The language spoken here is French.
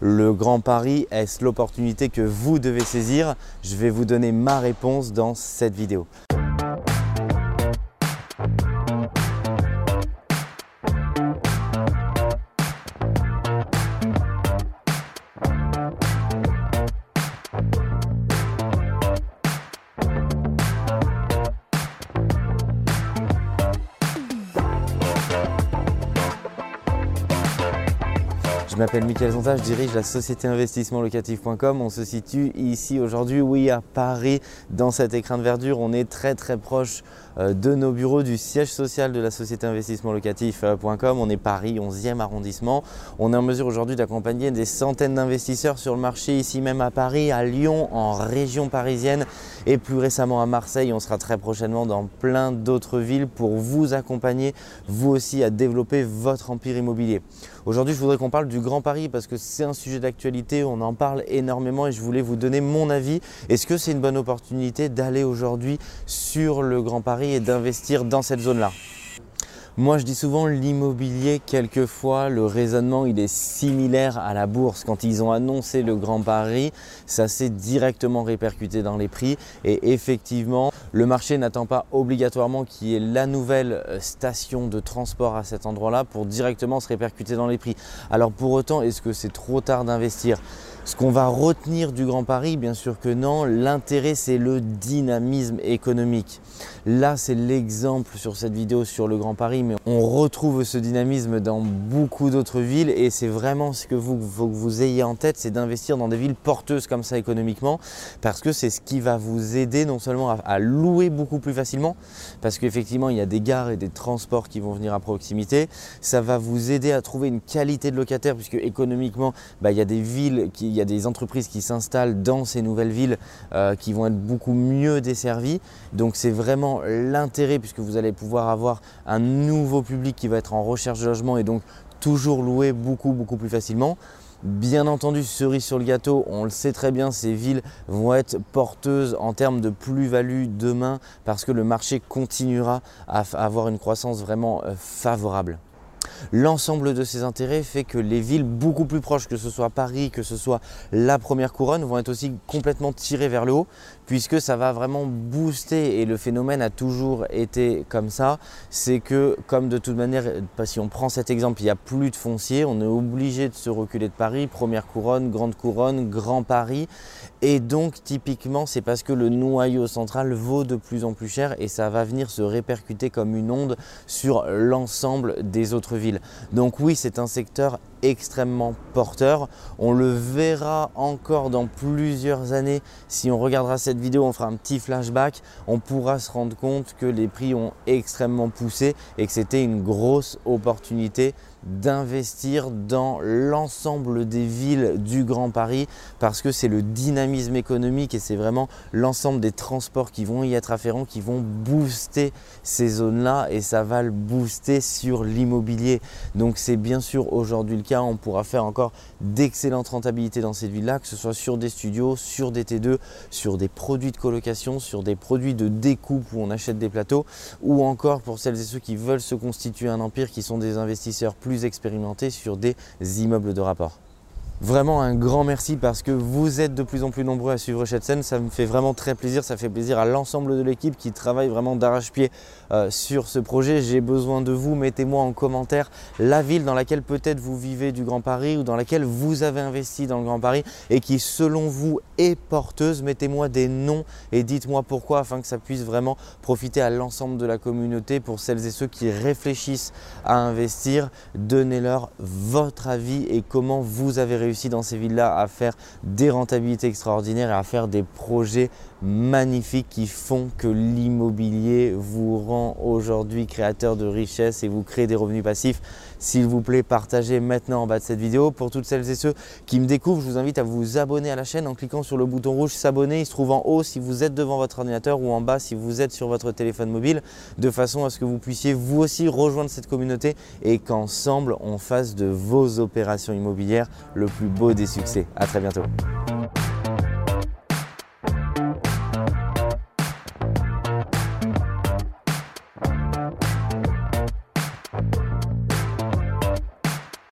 le Grand Paris Est-ce l'opportunité que vous devez saisir? Je vais vous donner ma réponse dans cette vidéo. Je m'appelle Mickaël Zonta, je dirige la société investissementlocatif.com. On se situe ici aujourd'hui, oui, à Paris, dans cet écrin de verdure. On est très très proche euh, de nos bureaux du siège social de la société investissementlocatif.com. On est Paris, 11e arrondissement. On est en mesure aujourd'hui d'accompagner des centaines d'investisseurs sur le marché, ici même à Paris, à Lyon, en région parisienne et plus récemment à Marseille. On sera très prochainement dans plein d'autres villes pour vous accompagner, vous aussi, à développer votre empire immobilier. Aujourd'hui, je voudrais qu'on parle du Grand Paris parce que c'est un sujet d'actualité, on en parle énormément et je voulais vous donner mon avis. Est-ce que c'est une bonne opportunité d'aller aujourd'hui sur le Grand Paris et d'investir dans cette zone-là? Moi, je dis souvent l'immobilier, quelquefois, le raisonnement, il est similaire à la bourse. Quand ils ont annoncé le Grand Paris, ça s'est directement répercuté dans les prix. Et effectivement, le marché n'attend pas obligatoirement qu'il y ait la nouvelle euh, station de transport à cet endroit-là pour directement se répercuter dans les prix. Alors pour autant, est-ce que c'est trop tard d'investir? Ce qu'on va retenir du Grand Paris, bien sûr que non. L'intérêt, c'est le dynamisme économique. Là, c'est l'exemple sur cette vidéo sur le Grand Paris, mais on retrouve ce dynamisme dans beaucoup d'autres villes et c'est vraiment ce que vous, faut vous ayez en tête, c'est d'investir dans des villes porteuses comme ça économiquement, parce que c'est ce qui va vous aider non seulement à, louer beaucoup plus facilement, parce qu'effectivement, il y a des gares et des transports qui vont venir à proximité. Ça va vous aider à trouver une qualité de locataire, puisque économiquement, bah, il y a des villes qui y a des entreprises qui s'installent dans ces nouvelles villes euh, qui vont être beaucoup mieux desservies. Donc c'est vraiment l'intérêt puisque vous allez pouvoir avoir un nouveau public qui va être en recherche de logement et donc toujours louer beaucoup beaucoup plus facilement. Bien entendu, cerise sur le gâteau, on le sait très bien, ces villes vont être porteuses en termes de plus-value demain parce que le marché continuera à avoir une croissance vraiment euh, favorable. L'ensemble de ces intérêts fait que les villes beaucoup plus proches, que ce soit Paris, que ce soit la première couronne, vont être aussi complètement tirées vers le haut, puisque ça va vraiment booster, et le phénomène a toujours été comme ça, c'est que comme de toute manière, si on prend cet exemple, il n'y a plus de foncier, on est obligé de se reculer de Paris, première couronne, grande couronne, grand Paris, et donc typiquement c'est parce que le noyau central vaut de plus en plus cher et ça va venir se répercuter comme une onde sur l'ensemble des autres villes. Donc oui c'est un secteur extrêmement porteur. On le verra encore dans plusieurs années. Si on regardera cette vidéo, on fera un petit flashback. On pourra se rendre compte que les prix ont extrêmement poussé et que c'était une grosse opportunité d'investir dans l'ensemble des villes du Grand Paris parce que c'est le dynamisme économique et c'est vraiment l'ensemble des transports qui vont y être afférents qui vont booster ces zones-là et ça va le booster sur l'immobilier. Donc c'est bien sûr aujourd'hui le on pourra faire encore d'excellentes rentabilités dans cette ville-là, que ce soit sur des studios, sur des T2, sur des produits de colocation, sur des produits de découpe où on achète des plateaux, ou encore pour celles et ceux qui veulent se constituer un empire, qui sont des investisseurs plus expérimentés sur des immeubles de rapport. Vraiment un grand merci parce que vous êtes de plus en plus nombreux à suivre cette scène. Ça me fait vraiment très plaisir. Ça fait plaisir à l'ensemble de l'équipe qui travaille vraiment d'arrache-pied euh, sur ce projet. J'ai besoin de vous. Mettez-moi en commentaire la ville dans laquelle peut-être vous vivez du Grand Paris ou dans laquelle vous avez investi dans le Grand Paris et qui selon vous est porteuse. Mettez-moi des noms et dites-moi pourquoi afin que ça puisse vraiment profiter à l'ensemble de la communauté pour celles et ceux qui réfléchissent à investir. Donnez-leur votre avis et comment vous avez dans ces villes-là à faire des rentabilités extraordinaires et à faire des projets magnifiques qui font que l'immobilier vous rend aujourd'hui créateur de richesse et vous crée des revenus passifs. S'il vous plaît, partagez maintenant en bas de cette vidéo. Pour toutes celles et ceux qui me découvrent, je vous invite à vous abonner à la chaîne en cliquant sur le bouton rouge s'abonner. Il se trouve en haut si vous êtes devant votre ordinateur ou en bas si vous êtes sur votre téléphone mobile, de façon à ce que vous puissiez vous aussi rejoindre cette communauté et qu'ensemble on fasse de vos opérations immobilières le plus beau des succès. À très bientôt.